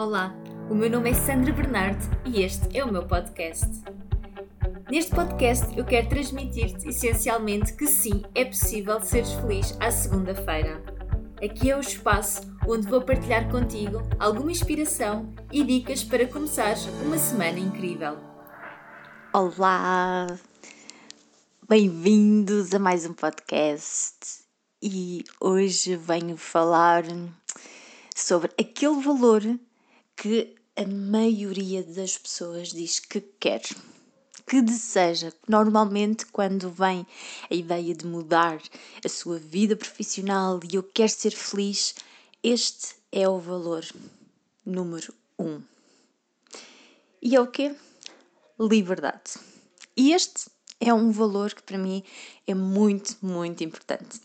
Olá, o meu nome é Sandra Bernardo e este é o meu podcast. Neste podcast eu quero transmitir-te essencialmente que sim, é possível seres feliz à segunda-feira. Aqui é o espaço onde vou partilhar contigo alguma inspiração e dicas para começares uma semana incrível. Olá! Bem-vindos a mais um podcast e hoje venho falar sobre aquele valor que a maioria das pessoas diz que quer, que deseja. Normalmente, quando vem a ideia de mudar a sua vida profissional e eu quero ser feliz, este é o valor número um. E é o quê? Liberdade. E este é um valor que para mim é muito, muito importante.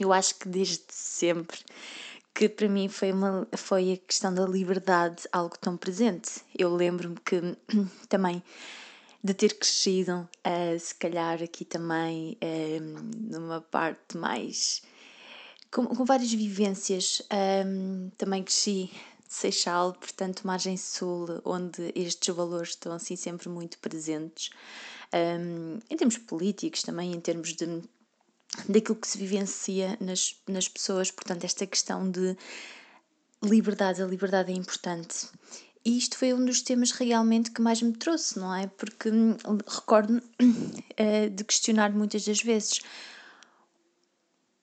Eu acho que desde sempre que para mim foi, uma, foi a questão da liberdade algo tão presente. Eu lembro-me que também de ter crescido, uh, se calhar aqui também uh, numa parte mais. com, com várias vivências. Um, também cresci de Seixal, portanto, margem sul, onde estes valores estão assim sempre muito presentes. Um, em termos políticos, também em termos de daquilo que se vivencia nas, nas pessoas. Portanto, esta questão de liberdade, a liberdade é importante. E isto foi um dos temas realmente que mais me trouxe, não é? Porque hum, recordo uh, de questionar muitas das vezes.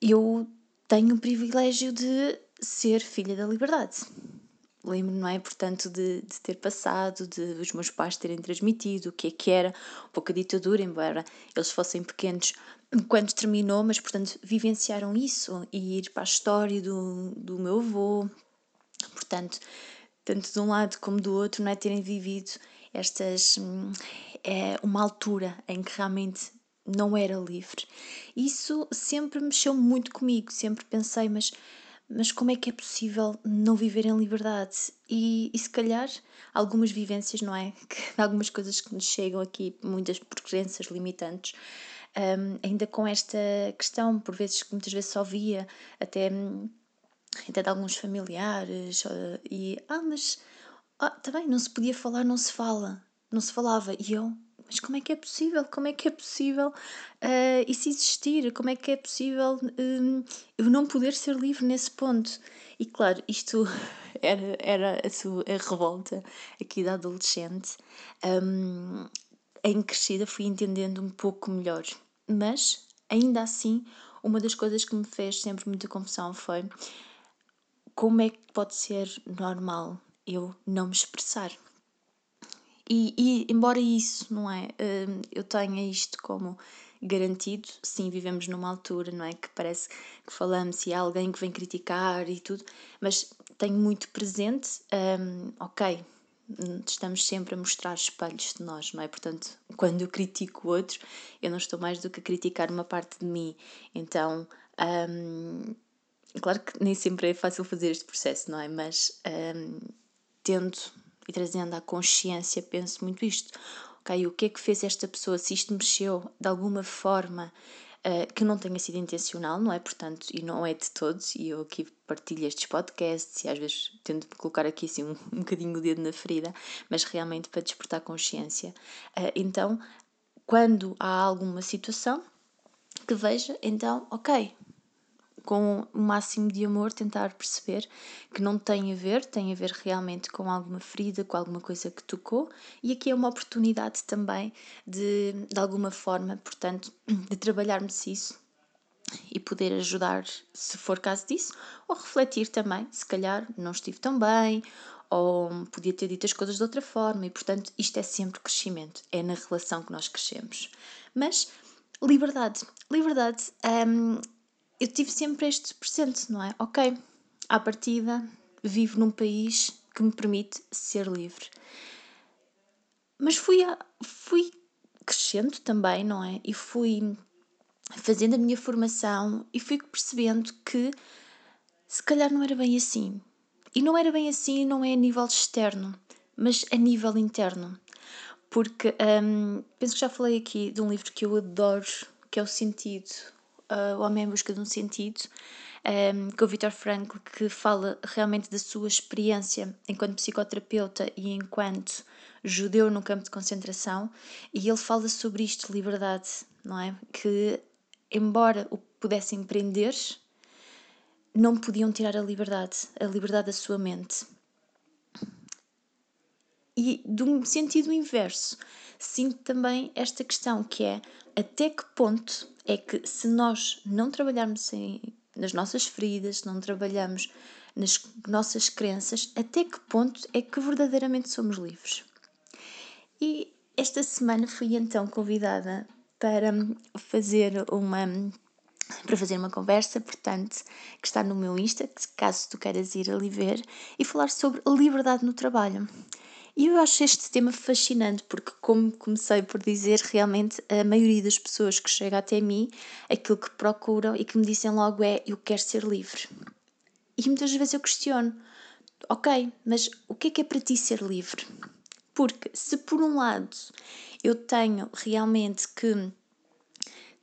Eu tenho o privilégio de ser filha da liberdade lembro, não é? Portanto, de, de ter passado, de os meus pais terem transmitido o que é que era um pouco a ditadura, embora eles fossem pequenos quando terminou, mas portanto vivenciaram isso e ir para a história do, do meu avô, portanto, tanto de um lado como do outro, não é? Terem vivido estas. É, uma altura em que realmente não era livre. Isso sempre mexeu muito comigo, sempre pensei, mas mas como é que é possível não viver em liberdade? E, e se calhar algumas vivências, não é? Que, algumas coisas que nos chegam aqui, muitas por crenças limitantes, um, ainda com esta questão, por vezes que muitas vezes só via, até, até de alguns familiares, uh, e ah, mas ah, também tá não se podia falar, não se fala, não se falava. E eu, mas como é que é possível? Como é que é possível uh, isso existir? Como é que é possível um, eu não poder ser livre nesse ponto? E claro, isto era, era a, sua, a revolta aqui da adolescente. Um, em crescida fui entendendo um pouco melhor, mas ainda assim, uma das coisas que me fez sempre muita confusão foi como é que pode ser normal eu não me expressar? E, e, embora isso, não é? Hum, eu tenha isto como garantido, sim, vivemos numa altura, não é? Que parece que falamos e há alguém que vem criticar e tudo, mas tenho muito presente, um, ok, estamos sempre a mostrar espelhos de nós, não é? Portanto, quando eu critico o outro, eu não estou mais do que a criticar uma parte de mim. Então, um, claro que nem sempre é fácil fazer este processo, não é? Mas um, tento e trazendo à consciência, penso muito isto. Ok, o que é que fez esta pessoa? Se isto mexeu de alguma forma uh, que não tenha sido intencional, não é? Portanto, e não é de todos, e eu aqui partilho estes podcasts e às vezes tento colocar aqui assim um, um bocadinho o dedo na ferida, mas realmente para despertar consciência. Uh, então, quando há alguma situação que veja, então, ok, com o máximo de amor, tentar perceber que não tem a ver, tem a ver realmente com alguma ferida, com alguma coisa que tocou, e aqui é uma oportunidade também de, de alguma forma, portanto, de trabalharmos isso e poder ajudar, se for caso disso, ou refletir também, se calhar não estive tão bem, ou podia ter dito as coisas de outra forma, e portanto, isto é sempre crescimento, é na relação que nós crescemos. Mas liberdade, liberdade. Um, eu tive sempre este presente, não é? Ok, à partida vivo num país que me permite ser livre. Mas fui, a, fui crescendo também, não é? E fui fazendo a minha formação e fui percebendo que se calhar não era bem assim. E não era bem assim, não é a nível externo, mas a nível interno. Porque hum, penso que já falei aqui de um livro que eu adoro, que é O Sentido, uh, O Homem em Busca de um Sentido, um, com o Viktor Frankl, que fala realmente da sua experiência enquanto psicoterapeuta e enquanto judeu no campo de concentração, e ele fala sobre isto, liberdade, não é? Que, embora o pudessem prender, não podiam tirar a liberdade, a liberdade da sua mente. E do sentido inverso, sinto também esta questão que é até que ponto é que se nós não trabalharmos em, nas nossas feridas, se não trabalhamos nas nossas crenças, até que ponto é que verdadeiramente somos livres? E esta semana fui então convidada para fazer uma para fazer uma conversa, portanto, que está no meu Insta, caso tu queiras ir ali ver, e falar sobre liberdade no trabalho. E eu acho este tema fascinante porque, como comecei por dizer, realmente a maioria das pessoas que chega até mim, aquilo que procuram e que me dizem logo é: Eu quero ser livre. E muitas vezes eu questiono: Ok, mas o que é que é para ti ser livre? Porque se por um lado eu tenho realmente que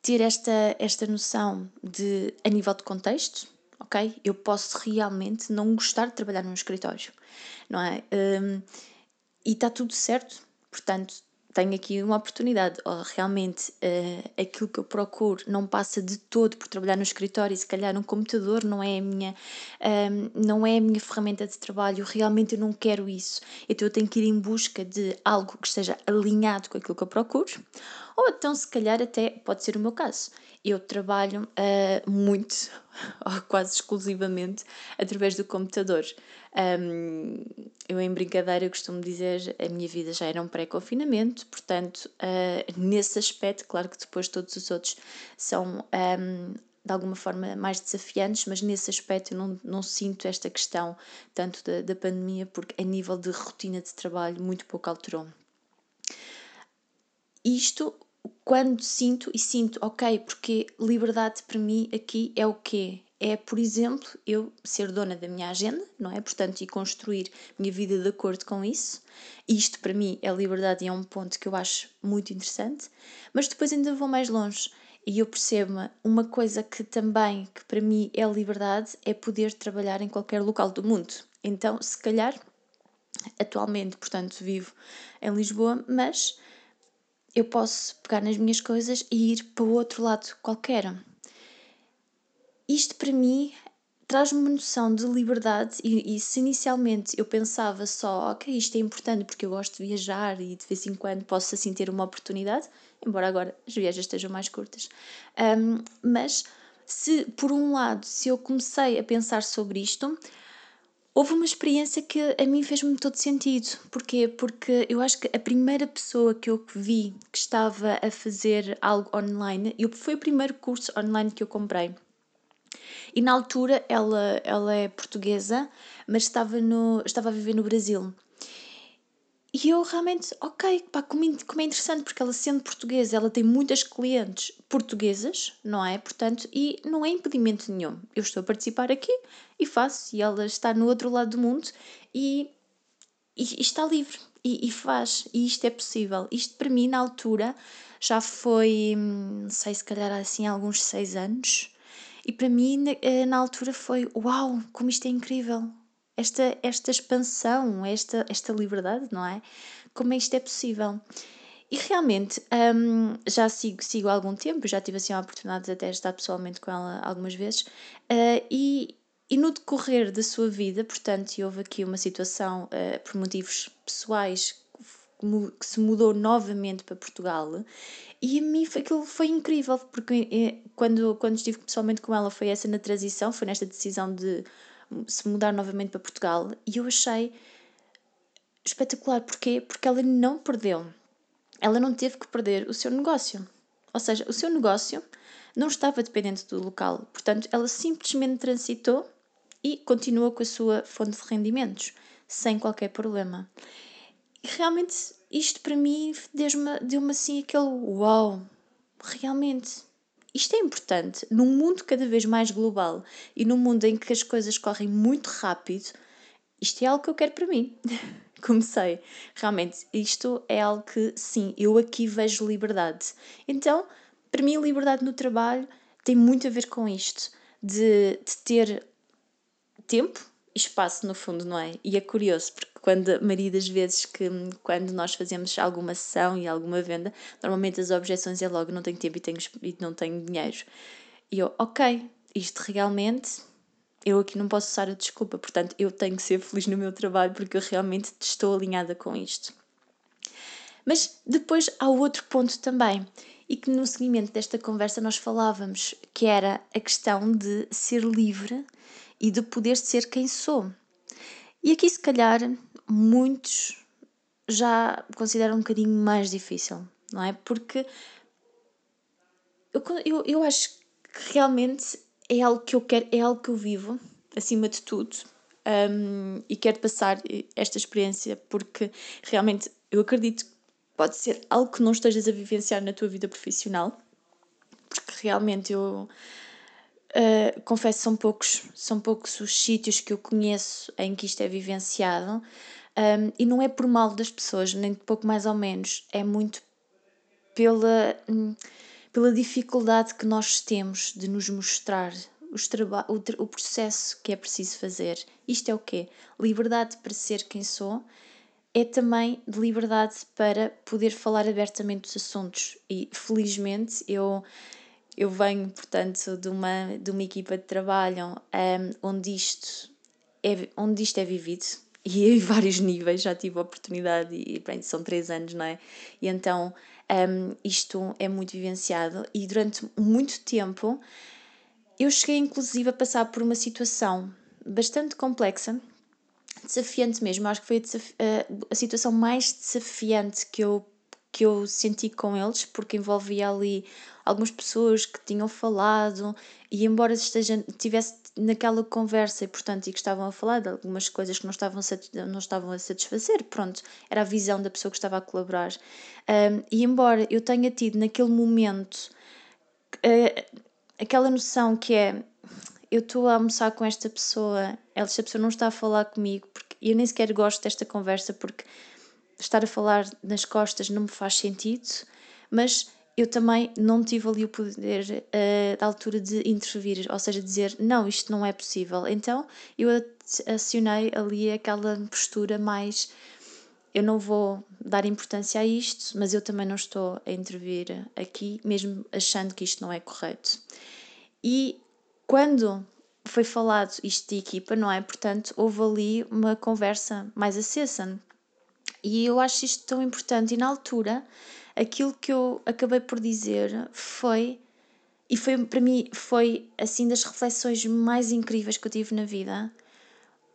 ter esta, esta noção de a nível de contexto, ok? Eu posso realmente não gostar de trabalhar num escritório, não é? Um, e está tudo certo. Portanto, tenho aqui uma oportunidade. Ou realmente uh, aquilo que eu procuro não passa de todo por trabalhar no escritório e se calhar um computador não é a minha, um, ehm, não é a minha ferramenta de trabalho. Realmente eu não quero isso. Então eu tenho que ir em busca de algo que esteja alinhado com aquilo que eu procuro. Ou então, se calhar, até pode ser o meu caso. Eu trabalho uh, muito, ou quase exclusivamente, através do computador. Um, eu, em brincadeira, costumo dizer a minha vida já era um pré-confinamento, portanto, uh, nesse aspecto, claro que depois todos os outros são um, de alguma forma mais desafiantes, mas nesse aspecto eu não, não sinto esta questão tanto da, da pandemia, porque a nível de rotina de trabalho muito pouco alterou. Isto quando sinto e sinto, ok, porque liberdade para mim aqui é o quê? É, por exemplo, eu ser dona da minha agenda, não é? Portanto, e construir minha vida de acordo com isso. Isto para mim é liberdade e é um ponto que eu acho muito interessante. Mas depois ainda vou mais longe e eu percebo uma coisa que também, que para mim é liberdade, é poder trabalhar em qualquer local do mundo. Então, se calhar, atualmente, portanto, vivo em Lisboa, mas eu posso pegar nas minhas coisas e ir para o outro lado qualquer isto para mim traz-me uma noção de liberdade e, e, se inicialmente eu pensava só, ok, isto é importante porque eu gosto de viajar e de vez em quando posso assim ter uma oportunidade, embora agora as viagens estejam mais curtas, um, mas se por um lado, se eu comecei a pensar sobre isto, houve uma experiência que a mim fez-me todo sentido. Porquê? Porque eu acho que a primeira pessoa que eu vi que estava a fazer algo online, eu, foi o primeiro curso online que eu comprei e na altura ela, ela é portuguesa, mas estava, no, estava a viver no Brasil. E eu realmente, ok, pá, como, como é interessante, porque ela sendo portuguesa, ela tem muitas clientes portuguesas, não é? Portanto, e não é impedimento nenhum. Eu estou a participar aqui e faço, e ela está no outro lado do mundo e, e, e está livre e, e, faz, e isto é possível. Isto para mim, na altura, já foi, hum, não sei, se calhar assim, alguns seis anos, e para mim, na, eh, na altura, foi uau, como isto é incrível! Esta, esta expansão, esta, esta liberdade, não é? Como isto é possível? E realmente, um, já sigo, sigo há algum tempo, já tive assim a oportunidade de até estar pessoalmente com ela algumas vezes, uh, e, e no decorrer da sua vida, portanto, houve aqui uma situação uh, por motivos pessoais que se mudou novamente para Portugal e a mim foi, aquilo foi incrível, porque eh, quando, quando estive pessoalmente com ela foi essa na transição, foi nesta decisão de se mudar novamente para Portugal e eu achei espetacular. Porquê? Porque ela não perdeu. Ela não teve que perder o seu negócio. Ou seja, o seu negócio não estava dependente do local. Portanto, ela simplesmente transitou e continuou com a sua fonte de rendimentos, sem qualquer problema. E realmente isto para mim deu-me deu assim aquele uau, realmente. Isto é importante. Num mundo cada vez mais global e num mundo em que as coisas correm muito rápido, isto é algo que eu quero para mim. Comecei. Realmente, isto é algo que, sim, eu aqui vejo liberdade. Então, para mim, liberdade no trabalho tem muito a ver com isto. de, de ter tempo e espaço, no fundo, não é? E é curioso, porque quando, a maioria das vezes que quando nós fazemos alguma ação e alguma venda, normalmente as objeções é logo não tenho tempo e, tenho, e não tenho dinheiro. E eu, ok, isto realmente, eu aqui não posso usar a desculpa, portanto eu tenho que ser feliz no meu trabalho porque eu realmente estou alinhada com isto. Mas depois há outro ponto também, e que no seguimento desta conversa nós falávamos, que era a questão de ser livre e de poder ser quem sou. E aqui, se calhar, muitos já consideram um bocadinho mais difícil, não é? Porque eu, eu, eu acho que realmente é algo que eu quero, é algo que eu vivo, acima de tudo, um, e quero passar esta experiência porque realmente eu acredito que pode ser algo que não estejas a vivenciar na tua vida profissional, porque realmente eu Uh, confesso são poucos, são poucos os sítios que eu conheço em que isto é vivenciado um, e não é por mal das pessoas, nem de pouco mais ou menos, é muito pela, hum, pela dificuldade que nós temos de nos mostrar os o, o processo que é preciso fazer. Isto é o quê? Liberdade para ser quem sou é também de liberdade para poder falar abertamente dos assuntos e felizmente eu eu venho, portanto, de uma, de uma equipa de trabalho um, onde, isto é, onde isto é vivido e em vários níveis, já tive a oportunidade e bem, são três anos, não é? E então um, isto é muito vivenciado e durante muito tempo eu cheguei inclusive a passar por uma situação bastante complexa, desafiante mesmo, acho que foi a, a situação mais desafiante que eu que eu senti com eles, porque envolvia ali algumas pessoas que tinham falado e embora esteja, tivesse naquela conversa e portanto e que estavam a falar de algumas coisas que não estavam, não estavam a satisfazer, pronto, era a visão da pessoa que estava a colaborar. Um, e embora eu tenha tido naquele momento uh, aquela noção que é eu estou a almoçar com esta pessoa, esta pessoa não está a falar comigo, porque eu nem sequer gosto desta conversa porque estar a falar nas costas não me faz sentido, mas eu também não tive ali o poder uh, da altura de intervir, ou seja, dizer não, isto não é possível. Então eu acionei ali aquela postura mais eu não vou dar importância a isto, mas eu também não estou a intervir aqui, mesmo achando que isto não é correto. E quando foi falado isto de equipa, não é? Portanto, houve ali uma conversa mais acesa. E eu acho isto tão importante. E na altura, aquilo que eu acabei por dizer foi, e foi para mim, foi assim das reflexões mais incríveis que eu tive na vida,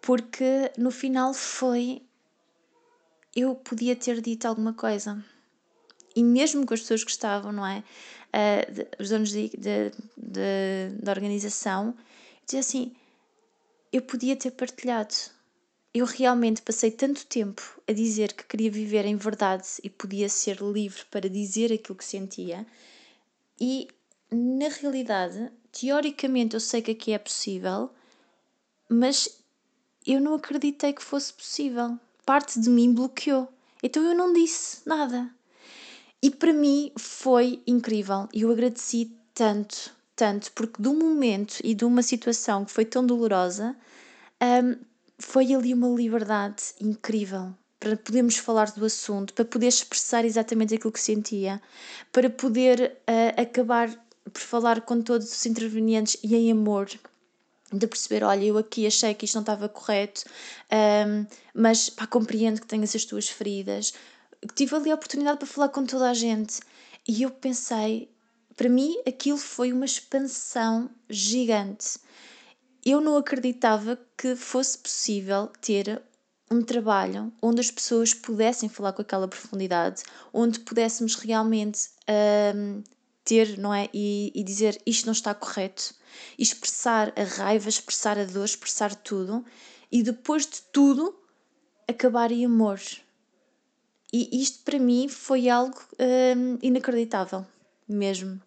porque no final foi. Eu podia ter dito alguma coisa. E mesmo com as pessoas que estavam, não é? Uh, os donos de, de, de, da organização, eu dizia assim: eu podia ter partilhado eu realmente passei tanto tempo a dizer que queria viver em verdade e podia ser livre para dizer aquilo que sentia, e na realidade, teoricamente, eu sei que aqui é possível, mas eu não acreditei que fosse possível. Parte de mim bloqueou. Então eu não disse nada. E para mim foi incrível. E eu agradeci tanto, tanto, porque de um momento e de uma situação que foi tão dolorosa, um, foi ali uma liberdade incrível para podermos falar do assunto, para poder expressar exatamente aquilo que sentia, para poder uh, acabar por falar com todos os intervenientes e em amor, de perceber, olha, eu aqui achei que isto não estava correto, um, ehm, mas pá, compreendo que tenhas as tuas feridas. Tive ali a oportunidade para falar com toda a gente e eu pensei, para mim aquilo foi uma expansão gigante eu não acreditava que fosse possível ter um trabalho onde as pessoas pudessem falar com aquela profundidade, onde pudéssemos realmente um, ter, não é? E, e dizer isto não está correto, expressar a raiva, expressar a dor, expressar tudo e depois de tudo acabar em amor. E isto para mim foi algo um, inacreditável mesmo.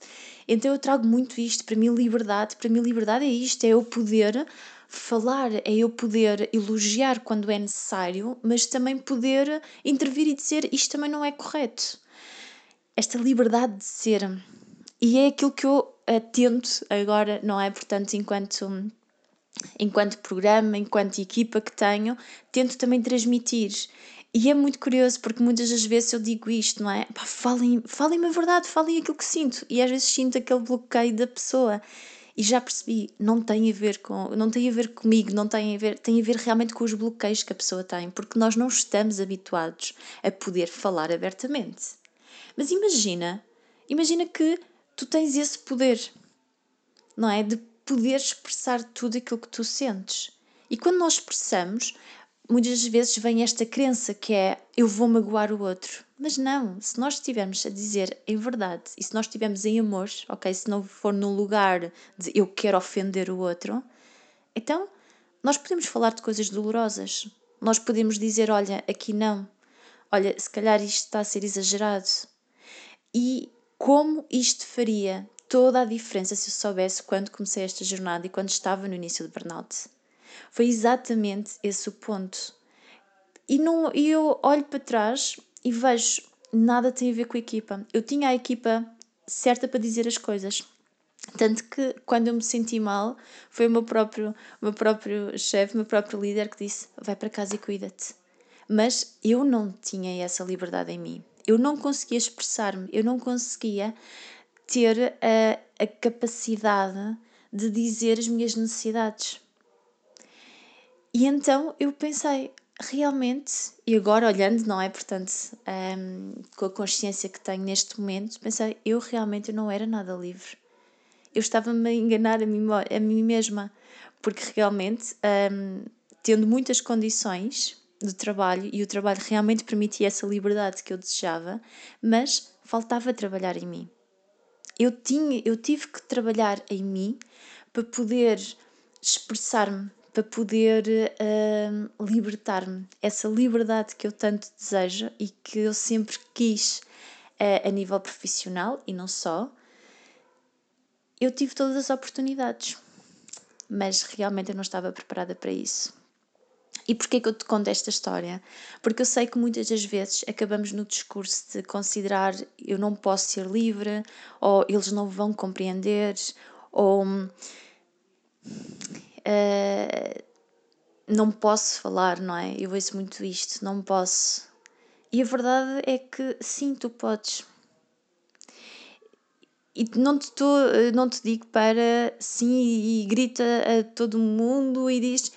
Então eu trago muito isto, para mim liberdade, para mim liberdade é isto, é eu poder falar, é eu poder elogiar quando é necessário, mas também poder intervir e dizer isto também não é correto. Esta liberdade de ser. E é aquilo que eu atento agora, não é? Portanto, enquanto enquanto programa, enquanto equipa que tenho, tento também transmitir. E é muito curioso porque muitas das vezes eu digo isto, não é? Pá, falem, falem-me a verdade, falem aquilo que sinto. E às vezes sinto aquele bloqueio da pessoa. E já percebi, não tem a ver com, não tem a ver comigo, não tem a ver, tem a ver realmente com os bloqueios que a pessoa tem, porque nós não estamos habituados a poder falar abertamente. Mas imagina, imagina que tu tens esse poder, não é? De poder expressar tudo aquilo que tu sentes. E quando nós expressamos, muitas vezes vem esta crença que é eu vou magoar o outro. Mas não, se nós estivermos a dizer em verdade e se nós estivermos em amor, ok? Se não for no lugar de eu quero ofender o outro, então nós podemos falar de coisas dolorosas. Nós podemos dizer: olha, aqui não, olha, se calhar isto está a ser exagerado. E como isto faria toda a diferença se eu soubesse quando comecei esta jornada e quando estava no início do burnout. Foi exatamente esse o ponto. E, não, e eu olho para trás e vejo nada tem a ver com a equipa. Eu tinha a equipa certa para dizer as coisas. Tanto que quando eu me senti mal, foi o meu próprio, o meu próprio chefe, o meu próprio líder que disse: vai para casa e cuida-te. Mas eu não tinha essa liberdade em mim. Eu não conseguia expressar-me, eu não conseguia ter a, a capacidade de dizer as minhas necessidades. E então eu pensei, realmente, e agora olhando, não é? Portanto, um, com a consciência que tenho neste momento, pensei, eu realmente não era nada livre. Eu estava-me a enganar a mim, a mim mesma, porque realmente, um, tendo muitas condições de trabalho, e o trabalho realmente permitia essa liberdade que eu desejava, mas faltava trabalhar em mim eu tinha, eu tive que trabalhar em mim para poder expressar-me, para poder uh, libertar-me. Essa liberdade que eu tanto desejo e que eu sempre quis uh, a nível profissional e não só. Eu tive todas as oportunidades, mas realmente eu não estava preparada para isso. E porquê que eu te conto esta história? Porque eu sei que muitas das vezes acabamos no discurso de considerar eu não posso ser livre, ou eles não vão compreender, ou uh, não posso falar, não é? Eu ouço muito isto, não posso. E a verdade é que sim, tu podes. E não te, tô, não te digo para sim e, grita a todo mundo e diz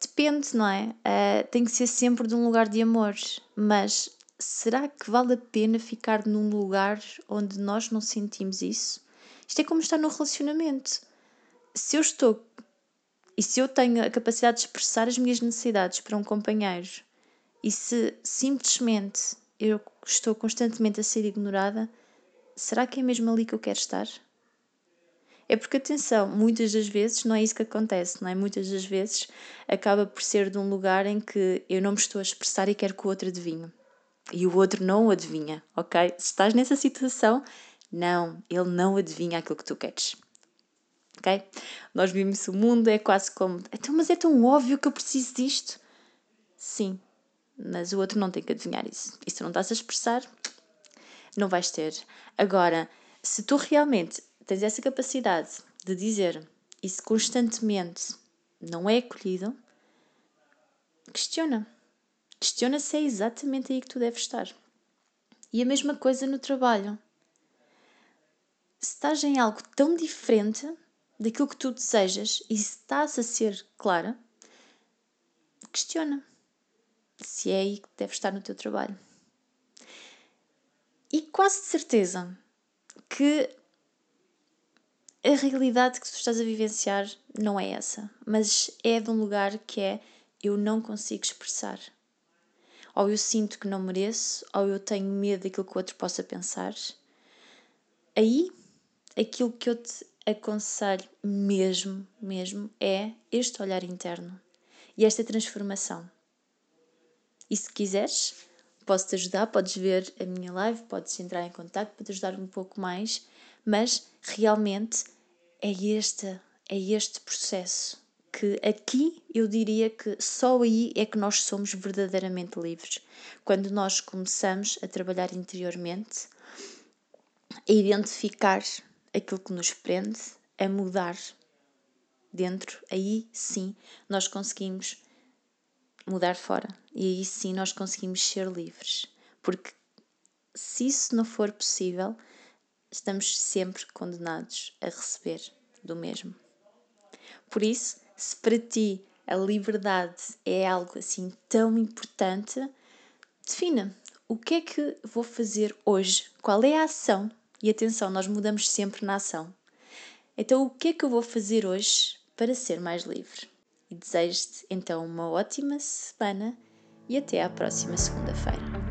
Depende, não é? Uh, tem que ser sempre de um lugar de amor, mas será que vale a pena ficar num lugar onde nós não sentimos isso? Isto é como estar no relacionamento. Se eu estou e se eu tenho a capacidade de expressar as minhas necessidades para um companheiro e se simplesmente eu estou constantemente a ser ignorada, será que é mesmo ali que eu quero estar? É porque, atenção, muitas das vezes não é isso que acontece, não é? Muitas das vezes acaba por ser de um lugar em que eu não me estou a expressar e quero que o outro adivinhe. E o outro não adivinha, ok? Se estás nessa situação, não, ele não adivinha aquilo que tu queres. Ok? Nós vimos o mundo, é quase como. Então, mas é tão óbvio que eu preciso disto. Sim, mas o outro não tem que adivinhar isso. E se não estás a expressar, não vais ter. Agora, se tu realmente tens essa capacidade de dizer se constantemente não é acolhido, questiona. Questiona se é exatamente aí que tu deves estar. E a mesma coisa no trabalho. Se estás em algo tão diferente daquilo que tu desejas e se estás a ser clara, questiona se é aí que deves estar no teu trabalho. E quase de certeza que a realidade que tu estás a vivenciar não é essa, mas é de um lugar que é eu não consigo expressar. Ou eu sinto que não mereço, ou eu tenho medo daquilo que o outro possa pensar. Aí, aquilo que eu te aconselho mesmo, mesmo, é este olhar interno e esta transformação. E se quiseres, posso te ajudar, podes ver a minha live, podes entrar em contato para te ajudar um pouco mais, mas realmente é este, é este processo que aqui eu diria que só aí é que nós somos verdadeiramente livres. Quando nós começamos a trabalhar interiormente, a identificar aquilo que nos prende a mudar dentro, aí sim nós conseguimos mudar fora. E aí sim nós conseguimos ser livres. Porque se isso não for possível, estamos sempre condenados a receber do mesmo. Por isso, se para ti a liberdade é algo assim tão importante, defina o que é que vou fazer hoje, qual é a ação. E atenção, nós mudamos sempre na ação. Então, o que é que eu vou fazer hoje para ser mais livre? E desejo-te então uma ótima semana e até à próxima segunda-feira.